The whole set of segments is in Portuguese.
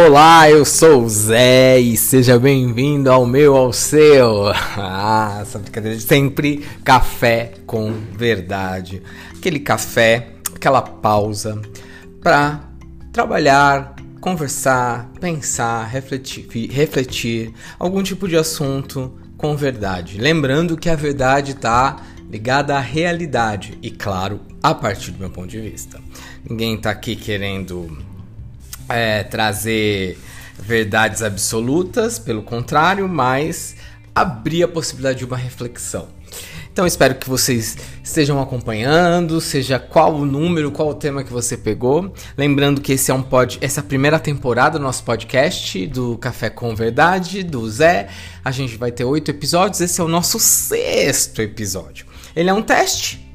Olá, eu sou o Zé e seja bem-vindo ao meu, ao seu. Ah, essa brincadeira de sempre café com verdade. Aquele café, aquela pausa para trabalhar, conversar, pensar, refletir, refletir algum tipo de assunto com verdade. Lembrando que a verdade está ligada à realidade e, claro, a partir do meu ponto de vista. Ninguém está aqui querendo é, trazer verdades absolutas, pelo contrário, mas abrir a possibilidade de uma reflexão. Então espero que vocês estejam acompanhando, seja qual o número, qual o tema que você pegou. Lembrando que esse é um pod, essa é a primeira temporada do nosso podcast do Café com Verdade, do Zé. A gente vai ter oito episódios, esse é o nosso sexto episódio. Ele é um teste,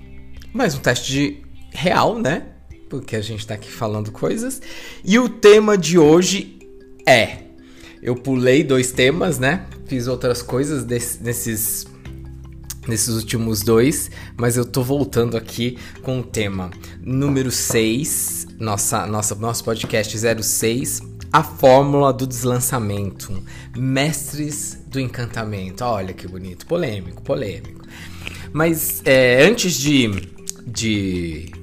mas um teste de real, né? Porque a gente está aqui falando coisas. E o tema de hoje é. Eu pulei dois temas, né? Fiz outras coisas desse, nesses, nesses últimos dois, mas eu tô voltando aqui com o tema número 6, nossa, nossa, nosso podcast 06, a fórmula do deslançamento. Mestres do encantamento. Olha que bonito. Polêmico, polêmico. Mas é, antes de, de de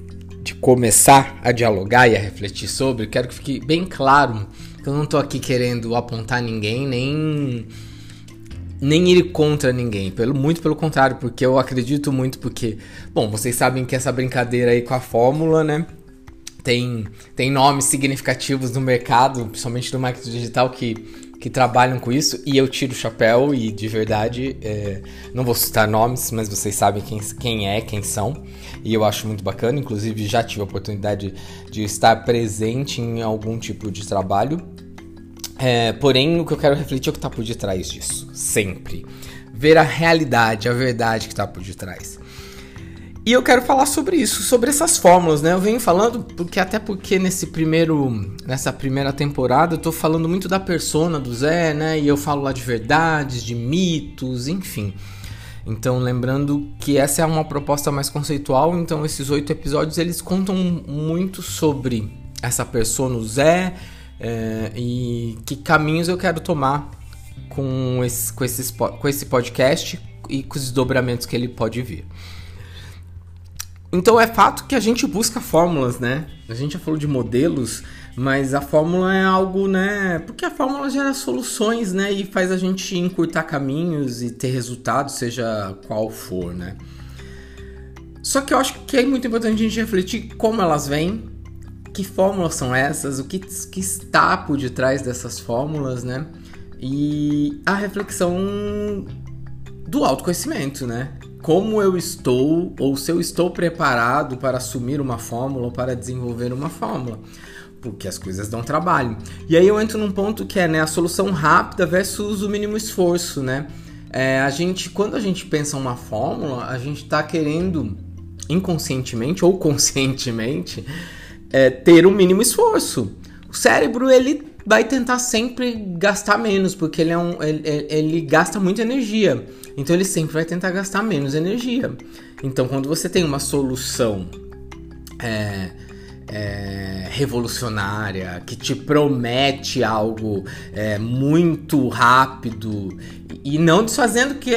começar a dialogar e a refletir sobre, quero que fique bem claro que eu não tô aqui querendo apontar ninguém, nem nem ir contra ninguém, pelo muito pelo contrário, porque eu acredito muito porque, bom, vocês sabem que essa brincadeira aí com a fórmula, né? Tem, tem nomes significativos no mercado, principalmente no marketing digital, que que trabalham com isso e eu tiro o chapéu e de verdade é, não vou citar nomes, mas vocês sabem quem, quem é, quem são e eu acho muito bacana. Inclusive já tive a oportunidade de estar presente em algum tipo de trabalho. É, porém, o que eu quero refletir é o que está por detrás disso, sempre. Ver a realidade, a verdade que está por detrás. E eu quero falar sobre isso, sobre essas fórmulas, né? Eu venho falando porque até porque nesse primeiro, nessa primeira temporada eu tô falando muito da persona do Zé, né? E eu falo lá de verdades, de mitos, enfim. Então, lembrando que essa é uma proposta mais conceitual, então esses oito episódios eles contam muito sobre essa persona, o Zé, é, e que caminhos eu quero tomar com esse, com, esses, com esse podcast e com os desdobramentos que ele pode vir. Então é fato que a gente busca fórmulas, né? A gente já falou de modelos, mas a fórmula é algo, né? Porque a fórmula gera soluções, né? E faz a gente encurtar caminhos e ter resultados, seja qual for, né? Só que eu acho que é muito importante a gente refletir como elas vêm, que fórmulas são essas, o que, que está por detrás dessas fórmulas, né? E a reflexão do autoconhecimento, né? Como eu estou ou se eu estou preparado para assumir uma fórmula ou para desenvolver uma fórmula. Porque as coisas dão trabalho. E aí eu entro num ponto que é né, a solução rápida versus o mínimo esforço, né? É, a gente, quando a gente pensa uma fórmula, a gente está querendo inconscientemente ou conscientemente é, ter o um mínimo esforço. O cérebro ele vai tentar sempre gastar menos, porque ele, é um, ele, ele gasta muita energia. Então ele sempre vai tentar gastar menos energia. Então quando você tem uma solução é, é, revolucionária, que te promete algo é, muito rápido, e não desfazendo que,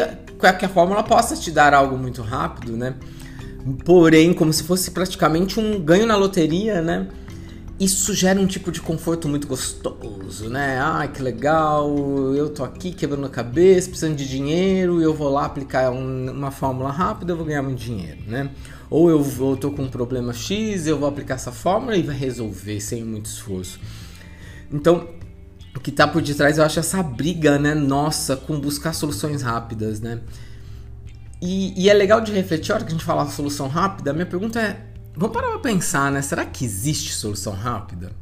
que a fórmula possa te dar algo muito rápido, né? Porém, como se fosse praticamente um ganho na loteria, né? Isso gera um tipo de conforto muito gostoso, né? Ah, que legal, eu tô aqui quebrando a cabeça, precisando de dinheiro, eu vou lá aplicar um, uma fórmula rápida, eu vou ganhar muito dinheiro, né? Ou eu, eu tô com um problema X, eu vou aplicar essa fórmula e vai resolver sem muito esforço. Então, o que tá por detrás, eu acho essa briga, né, nossa, com buscar soluções rápidas, né? E, e é legal de refletir, a hora que a gente fala solução rápida, a minha pergunta é Vamos parar pra pensar, né? Será que existe solução rápida?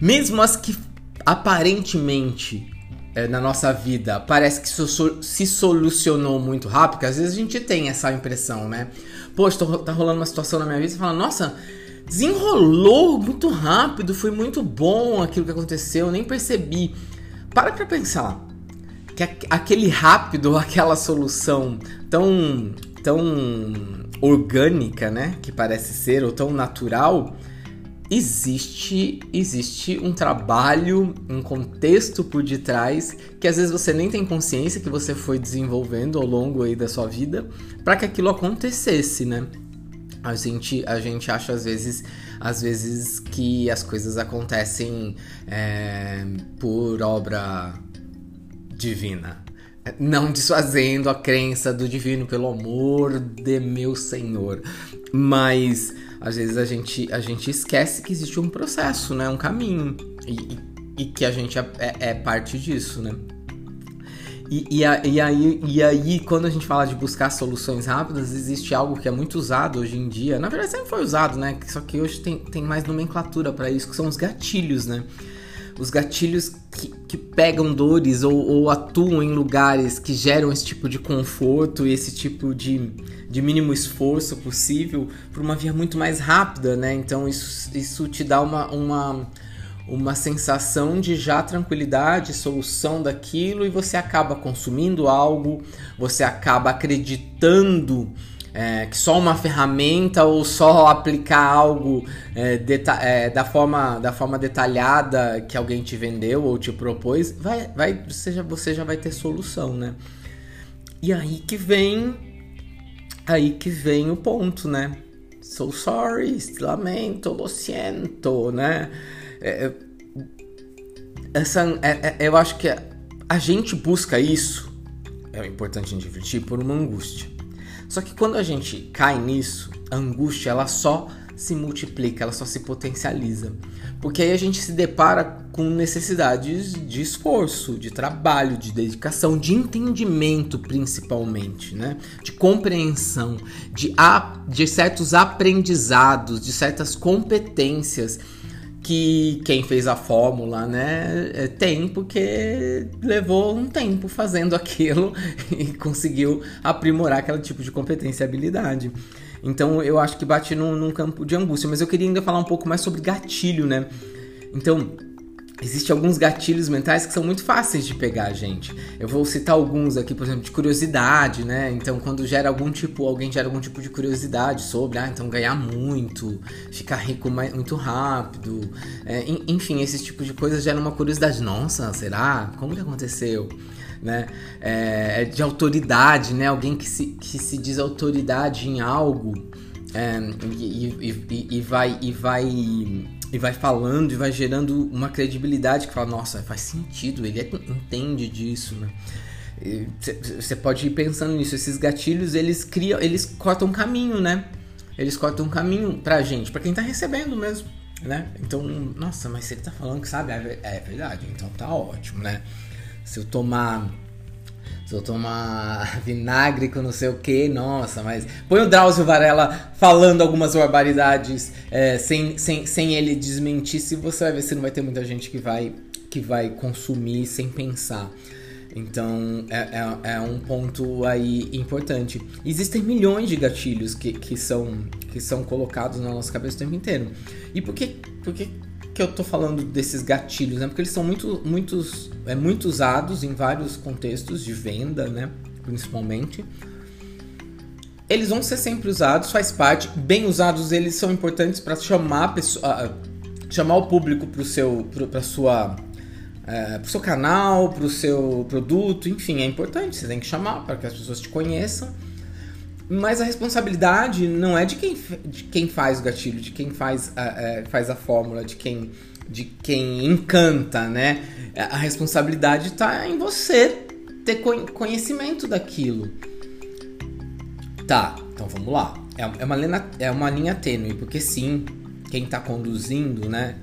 Mesmo as que aparentemente é, na nossa vida parece que se solucionou muito rápido, porque às vezes a gente tem essa impressão, né? Poxa, tá rolando uma situação na minha vida e fala, nossa, desenrolou muito rápido, foi muito bom aquilo que aconteceu, nem percebi. Para pra pensar que aquele rápido, aquela solução tão, tão orgânica, né, que parece ser, ou tão natural, existe existe um trabalho, um contexto por detrás que às vezes você nem tem consciência que você foi desenvolvendo ao longo aí da sua vida para que aquilo acontecesse, né? A gente, a gente acha às vezes, às vezes que as coisas acontecem é, por obra divina, não desfazendo a crença do divino pelo amor de meu Senhor, mas às vezes a gente, a gente esquece que existe um processo, né? Um caminho. E, e, que a gente é, é, é parte disso, né? E, e, a, e, aí, e aí, quando a gente fala de buscar soluções rápidas, existe algo que é muito usado hoje em dia. Na verdade, sempre foi usado, né? Só que hoje tem, tem mais nomenclatura para isso, que são os gatilhos, né? Os gatilhos que, que pegam dores ou, ou, atuam em lugares que geram esse tipo de conforto e esse tipo de, de mínimo esforço possível por uma via muito mais rápida, né? Então isso, isso te dá uma, uma, uma sensação de já tranquilidade, solução daquilo e você acaba consumindo algo, você acaba acreditando é, que só uma ferramenta ou só aplicar algo é, é, da, forma, da forma detalhada que alguém te vendeu ou te propôs, vai, vai, você, já, você já vai ter solução, né? E aí que vem aí que vem o ponto, né? So sorry, lamento, lo siento, né? É, é essa, é, eu acho que a gente busca isso, é importante a gente por uma angústia. Só que quando a gente cai nisso, a angústia ela só se multiplica, ela só se potencializa. Porque aí a gente se depara com necessidades de esforço, de trabalho, de dedicação, de entendimento principalmente, né? De compreensão, de, de certos aprendizados, de certas competências que quem fez a fórmula, né, é, tem porque levou um tempo fazendo aquilo e conseguiu aprimorar aquele tipo de competência e habilidade. Então eu acho que bate num, num campo de angústia, mas eu queria ainda falar um pouco mais sobre gatilho, né? Então, Existem alguns gatilhos mentais que são muito fáceis de pegar, gente. Eu vou citar alguns aqui, por exemplo, de curiosidade, né? Então, quando gera algum tipo, alguém gera algum tipo de curiosidade sobre, ah, então ganhar muito, ficar rico mais, muito rápido, é, enfim, esse tipo de coisa gera uma curiosidade. Nossa, será? Como que aconteceu? Né? É, é de autoridade, né? Alguém que se, que se diz autoridade em algo é, e, e, e, e vai e vai e vai falando e vai gerando uma credibilidade que fala, nossa, faz sentido, ele é, entende disso, né? Você pode ir pensando nisso, esses gatilhos, eles criam, eles cortam caminho, né? Eles cortam caminho pra gente, pra quem tá recebendo mesmo, né? Então, nossa, mas se ele tá falando que sabe, é, é verdade, então tá ótimo, né? Se eu tomar se eu tomar vinagre com não sei o que, nossa, mas. Põe o Drauzio Varela falando algumas barbaridades é, sem, sem, sem ele desmentir, se você vai ver se não vai ter muita gente que vai, que vai consumir sem pensar. Então é, é, é, um ponto aí importante. Existem milhões de gatilhos que, que, são, que são colocados na nossa cabeça o tempo inteiro. E por que, por que que eu tô falando desses gatilhos, né? Porque eles são muito, muitos, é, muito usados em vários contextos de venda, né? Principalmente. Eles vão ser sempre usados, faz parte. Bem usados, eles são importantes para chamar a pessoa, chamar o público para o seu, para sua, é, pro seu canal, para o seu produto, enfim, é importante. Você tem que chamar para que as pessoas te conheçam. Mas a responsabilidade não é de quem, de quem faz o gatilho, de quem faz a, é, faz a fórmula, de quem, de quem encanta, né? A responsabilidade está em você ter conhecimento daquilo. Tá, então vamos lá. É, é, uma, linha, é uma linha tênue, porque sim, quem está conduzindo, né?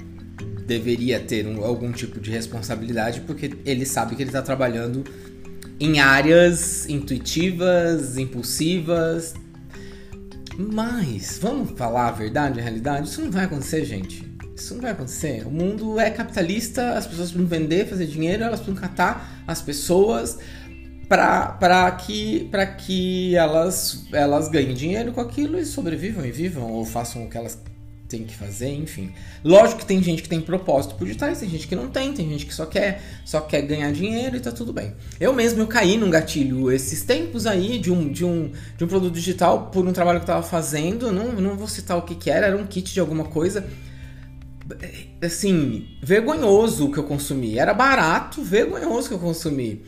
Deveria ter um, algum tipo de responsabilidade, porque ele sabe que ele está trabalhando em áreas intuitivas, impulsivas. Mas, vamos falar a verdade, a realidade? Isso não vai acontecer, gente. Isso não vai acontecer. O mundo é capitalista, as pessoas precisam vender, fazer dinheiro, elas precisam catar as pessoas para que, pra que elas, elas ganhem dinheiro com aquilo e sobrevivam e vivam ou façam o que elas tem que fazer, enfim. Lógico que tem gente que tem propósito por detrás, tem gente que não tem, tem gente que só quer, só quer ganhar dinheiro e tá tudo bem. Eu mesmo eu caí num gatilho esses tempos aí de um, de um, de um produto digital por um trabalho que eu tava fazendo, não, não vou citar o que que era, era um kit de alguma coisa. assim, vergonhoso o que eu consumi. Era barato, vergonhoso o que eu consumi.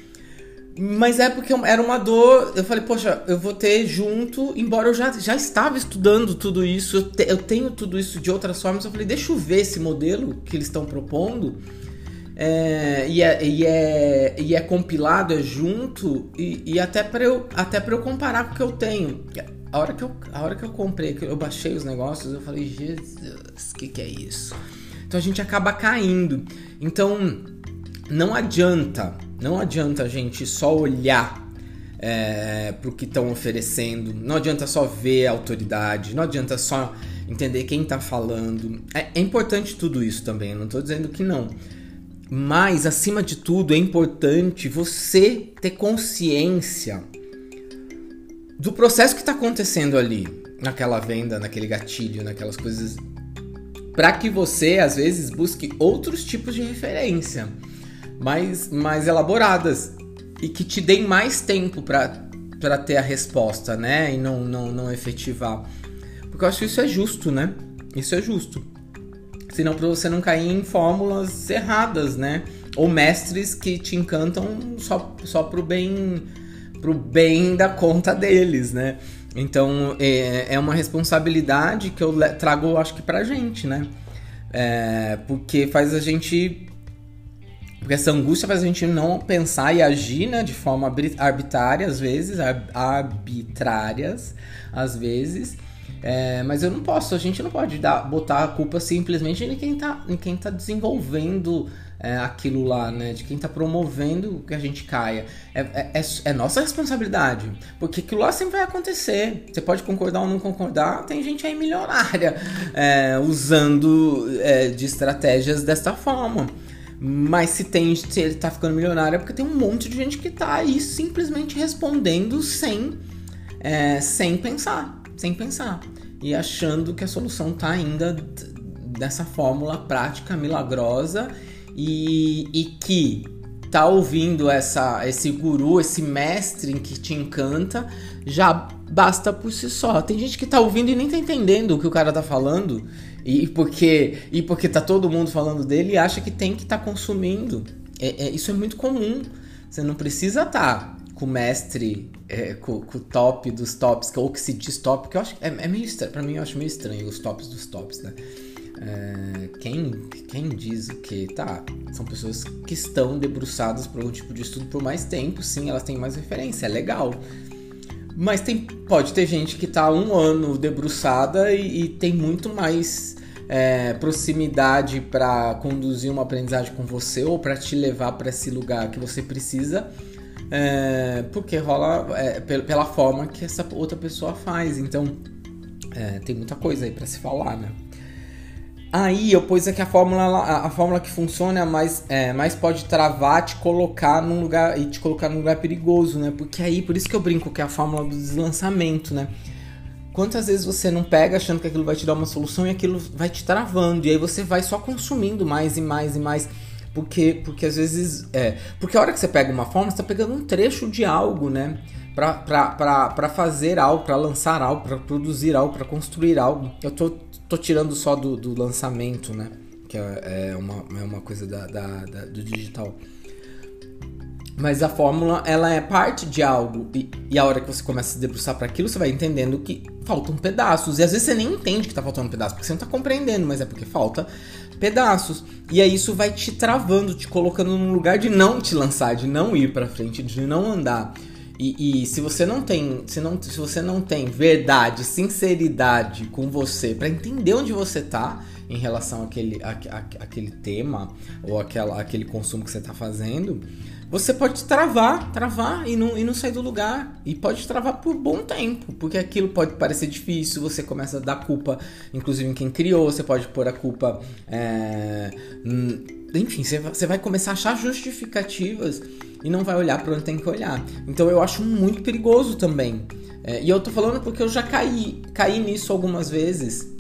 Mas é porque era uma dor. Eu falei, poxa, eu vou ter junto, embora eu já, já estava estudando tudo isso, eu, te, eu tenho tudo isso de outras formas. Eu falei, deixa eu ver esse modelo que eles estão propondo. É, e, é, e, é, e é compilado, é junto, e, e até para eu, até eu comparar com o que eu tenho. A hora que eu, a hora que eu comprei, que eu baixei os negócios, eu falei, Jesus, o que, que é isso? Então a gente acaba caindo. Então não adianta, não adianta a gente só olhar é, para o que estão oferecendo, não adianta só ver a autoridade, não adianta só entender quem está falando. É, é, importante tudo isso também, não estou dizendo que não. Mas, acima de tudo, é importante você ter consciência do processo que está acontecendo ali, naquela venda, naquele gatilho, naquelas coisas, para que você, às vezes, busque outros tipos de referência mais, mais elaboradas e que te deem mais tempo para ter a resposta, né? E não, não, não efetivar. Porque eu acho que isso é justo, né? Isso é justo senão para você não cair em fórmulas erradas, né? Ou mestres que te encantam só, só pro bem pro bem da conta deles, né? Então é, é uma responsabilidade que eu trago, acho que pra gente, né? É, porque faz a gente. Porque essa angústia faz a gente não pensar e agir né, de forma arbitrária, às vezes, arbitrárias, às vezes, é, mas eu não posso, a gente não pode dar, botar a culpa simplesmente em quem está em quem tá desenvolvendo é, aquilo lá, né? De quem está promovendo que a gente caia. É, é, é, é, nossa responsabilidade. Porque aquilo lá sempre vai acontecer. Você pode concordar ou não concordar, tem gente aí milionária é, usando é, de estratégias desta forma. Mas se tem, se ele tá ficando milionário é porque tem um monte de gente que tá aí simplesmente respondendo sem, sem pensar sem pensar. E achando que a solução está ainda dessa fórmula prática milagrosa e, e que tá ouvindo essa, esse guru, esse mestre que te encanta, já basta por si só. Tem gente que tá ouvindo e nem tá entendendo o que o cara tá falando, e porque, e porque tá todo mundo falando dele e acha que tem que estar tá consumindo. É, é, isso é muito comum. Você não precisa estar tá com o mestre, é, com, com, o top dos tops, ou que se diz top, que eu acho é, é meio estranho, pra mim eu acho meio estranho os tops dos tops, né? É, quem, quem diz o que? Tá, são pessoas que estão debruçadas por algum tipo de estudo por mais tempo, sim, elas têm mais referência, é legal. Mas tem, pode ter gente que tá um ano debruçada e, e tem muito mais é, proximidade para conduzir uma aprendizagem com você ou para te levar para esse lugar que você precisa é, porque rola é, pela forma que essa outra pessoa faz. Então, é, tem muita coisa aí para se falar, né? Aí eu pus aqui a fórmula, a, fórmula que funciona, mas, é, mais pode travar, te colocar num lugar e te colocar num lugar perigoso, né? Porque aí, por isso que eu brinco que é a fórmula do deslançamento, né? Quantas vezes você não pega achando que aquilo vai te dar uma solução e aquilo vai te travando, e aí você vai só consumindo mais e mais e mais. Porque, porque às vezes. É, porque a hora que você pega uma forma, você tá pegando um trecho de algo, né? Para fazer algo, para lançar algo, para produzir algo, para construir algo. Eu tô, tô tirando só do, do lançamento, né? Que é, é, uma, é uma coisa da, da, da do digital. Mas a fórmula, ela é parte de algo. E, e a hora que você começa a se debruçar para aquilo, você vai entendendo que faltam pedaços. E às vezes você nem entende que tá faltando pedaço, porque você não tá compreendendo, mas é porque falta pedaços. E aí isso vai te travando, te colocando num lugar de não te lançar, de não ir para frente, de não andar. E, e, se você não tem, se, não, se você não tem verdade, sinceridade com você para entender onde você tá em relação àquele, à, à, àquele tema ou àquela, àquele consumo que você tá fazendo, você pode travar, travar e não, e não sair do lugar. E pode travar por bom tempo, porque aquilo pode parecer difícil, você começa a dar culpa, inclusive em quem criou, você pode pôr a culpa. É, enfim, você vai começar a achar justificativas e não vai olhar para onde tem que olhar. Então eu acho muito perigoso também. É, e eu tô falando porque eu já caí, caí nisso algumas vezes.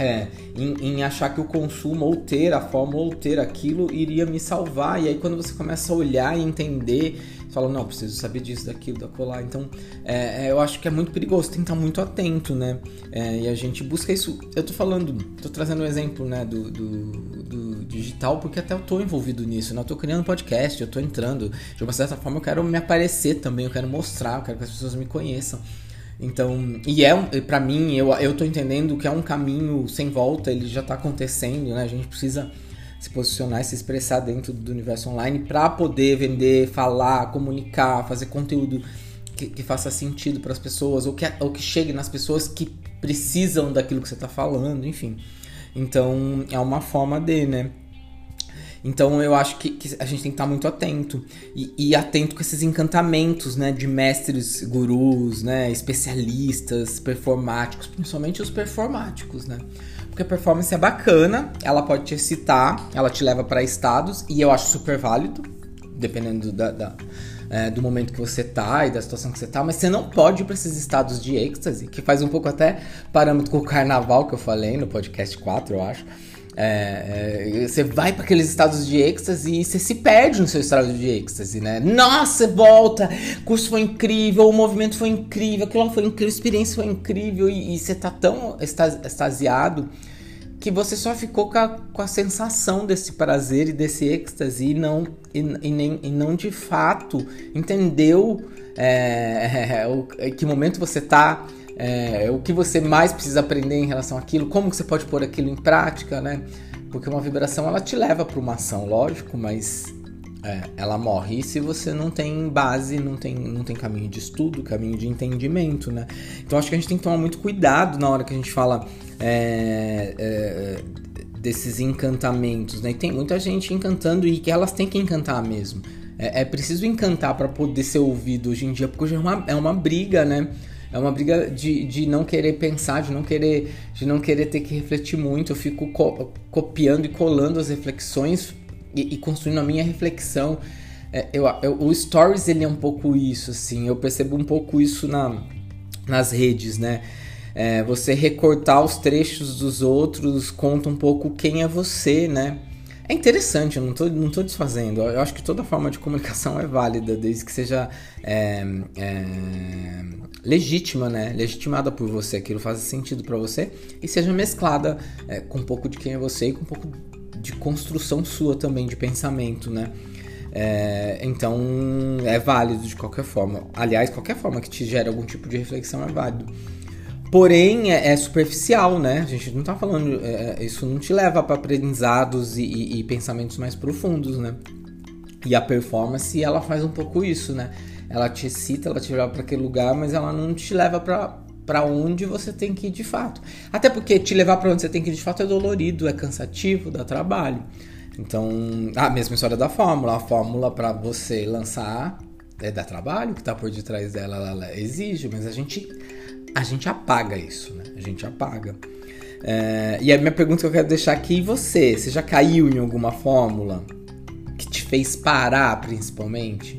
É, em, em, achar que o consumo ou ter a forma ou ter aquilo iria me salvar. E aí quando você começa a olhar e entender fala, não, preciso saber disso, daquilo, da colar. Então, é, é, eu acho que é muito perigoso, tem que estar muito atento, né? É, e a gente busca isso. Eu tô falando, tô trazendo um exemplo, né, do, do, do, digital, porque até eu tô envolvido nisso, né? Eu tô criando podcast, eu tô entrando. De uma certa forma, eu quero me aparecer também, eu quero mostrar, eu quero que as pessoas me conheçam. Então, e é para mim, eu, eu tô entendendo que é um caminho sem volta, ele já tá acontecendo, né? A gente precisa se posicionar e se expressar dentro do universo online para poder vender, falar, comunicar, fazer conteúdo que, que faça sentido para as pessoas ou que, ou que chegue nas pessoas que precisam daquilo que você está falando, enfim. Então é uma forma de, né? Então eu acho que, que, a gente tem que estar muito atento e, e, atento com esses encantamentos, né, de mestres, gurus, né, especialistas, performáticos, principalmente os performáticos, né? Porque a performance é bacana, ela pode te excitar, ela te leva para estados, e eu acho super válido, dependendo da, da é, do momento que você tá e da situação que você tá, mas você não pode ir para esses estados de êxtase, que faz um pouco até parâmetro com o carnaval que eu falei no podcast 4, eu acho. É, é, você vai para aqueles estados de êxtase e você se perde no seu estado de êxtase, né? Nossa, volta! O curso foi incrível, o movimento foi incrível, aquilo foi incrível, a experiência foi incrível e, e você tá tão extasiado que você só ficou com a, com a sensação desse prazer e desse êxtase e não, e, e nem, e não de fato entendeu é, o, que momento você tá é, o que você mais precisa aprender em relação àquilo, como que você pode pôr aquilo em prática, né? Porque uma vibração ela te leva para uma ação, lógico, mas é, ela morre se você não tem base, não tem, não tem caminho de estudo, caminho de entendimento, né? Então acho que a gente tem que tomar muito cuidado na hora que a gente fala é, é, desses encantamentos, né? E tem muita gente encantando e que elas têm que encantar mesmo. É, é preciso encantar para poder ser ouvido hoje em dia, porque hoje é uma, é uma briga, né? É uma briga de, de não querer pensar, de não querer, de não querer ter que refletir muito. Eu fico co copiando e colando as reflexões e, e construindo a minha reflexão. É, eu, eu, o Stories ele é um pouco isso, assim. Eu percebo um pouco isso na, nas redes, né? É, você recortar os trechos dos outros conta um pouco quem é você, né? É interessante, eu não tô, não tô desfazendo. Eu acho que toda forma de comunicação é válida, desde que seja é, é, legítima, né? Legitimada por você, aquilo faz sentido para você e seja mesclada é, com um pouco de quem é você e com um pouco de construção sua também, de pensamento, né? É, então é válido de qualquer forma. Aliás, qualquer forma que te gere algum tipo de reflexão é válido. Porém, é, é, superficial, né? A gente não tá falando. É, é isso não te leva para aprendizados e, e, e, pensamentos mais profundos, né? E a performance, ela faz um pouco isso, né? Ela te excita, ela te leva para aquele lugar, mas ela não te leva para onde você tem que ir de fato. Até porque te levar para onde você tem que ir de fato é dolorido, é cansativo, dá trabalho. Então, a mesma história da fórmula. A fórmula para você lançar é dar trabalho, que tá por detrás dela ela exige, mas a gente a gente apaga isso, né? A gente apaga. É, e a minha pergunta que eu quero deixar aqui, e você? Você já caiu em alguma fórmula que te fez parar, principalmente?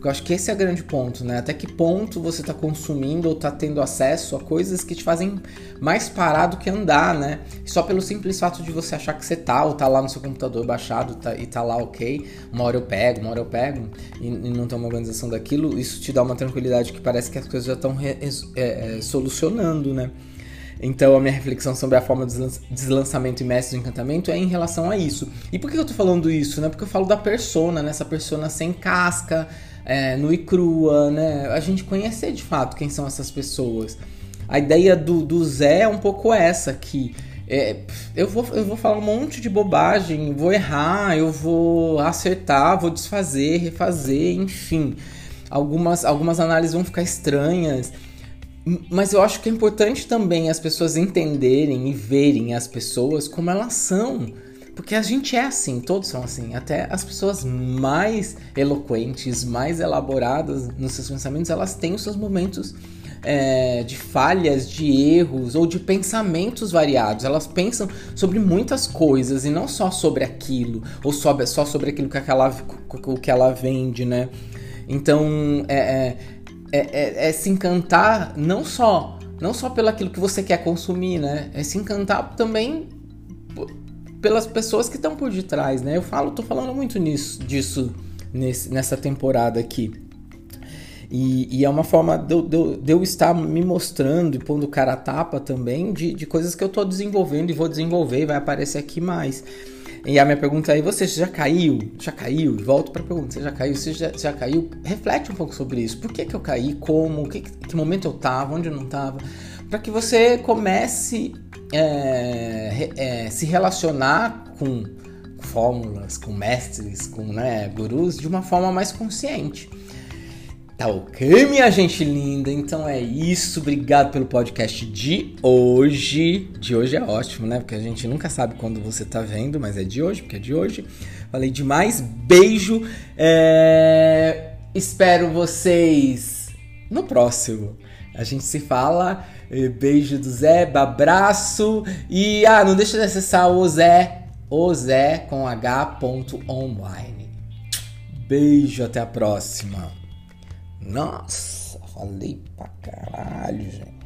Porque eu acho que esse é o grande ponto, né? Até que ponto você está consumindo ou está tendo acesso a coisas que te fazem mais parar do que andar, né? Só pelo simples fato de você achar que você tá, ou tá lá no seu computador baixado tá, e tá lá ok, uma hora eu pego, uma hora eu pego, e, e não tem uma organização daquilo, isso te dá uma tranquilidade que parece que as coisas já estão é, é, solucionando, né? Então a minha reflexão sobre a forma de deslançamento e mestre do encantamento é em relação a isso. E por que eu tô falando isso, né? Porque eu falo da persona, né? Essa persona sem casca, é, no e crua, né? A gente conhecer de fato quem são essas pessoas. A ideia do, do Zé é um pouco essa, que é, eu, vou, eu vou falar um monte de bobagem, vou errar, eu vou acertar, vou desfazer, refazer, enfim. Algumas, algumas análises vão ficar estranhas. Mas eu acho que é importante também as pessoas entenderem e verem as pessoas como elas são porque a gente é assim, todos são assim. Até as pessoas mais eloquentes, mais elaboradas nos seus pensamentos, elas têm os seus momentos é, de falhas, de erros ou de pensamentos variados. Elas pensam sobre muitas coisas e não só sobre aquilo, ou sobre, só sobre aquilo que, aquela, que ela vende, né? Então, é, é, é, é se encantar não só não só pelo aquilo que você quer consumir, né? É se encantar também pelas pessoas que estão por detrás, né? Eu falo, tô falando muito nisso, disso nesse, nessa temporada aqui. E, e é uma forma de eu, de, eu, estar me mostrando e pondo cara a tapa também de, de coisas que eu estou desenvolvendo e vou desenvolver e vai aparecer aqui mais. E a minha pergunta aí, você já caiu? Já caiu? Volto para pergunta, você já caiu? Você já, já, caiu? Reflete um pouco sobre isso. Por que, que eu caí? Como? Que, que momento eu estava? Onde eu não estava? Para que você comece é, é, se relacionar com fórmulas, com mestres, com né, gurus de uma forma mais consciente. Tá ok, minha gente linda? Então é isso. Obrigado pelo podcast de hoje. De hoje é ótimo, né? Porque a gente nunca sabe quando você tá vendo, mas é de hoje, porque é de hoje. Falei demais. Beijo. É... Espero vocês no próximo. A gente se fala. Beijo do Zé, abraço. E ah, não deixa de acessar o Zé, o Zé com h.online. Beijo, até a próxima. Nossa, falei pra caralho, gente.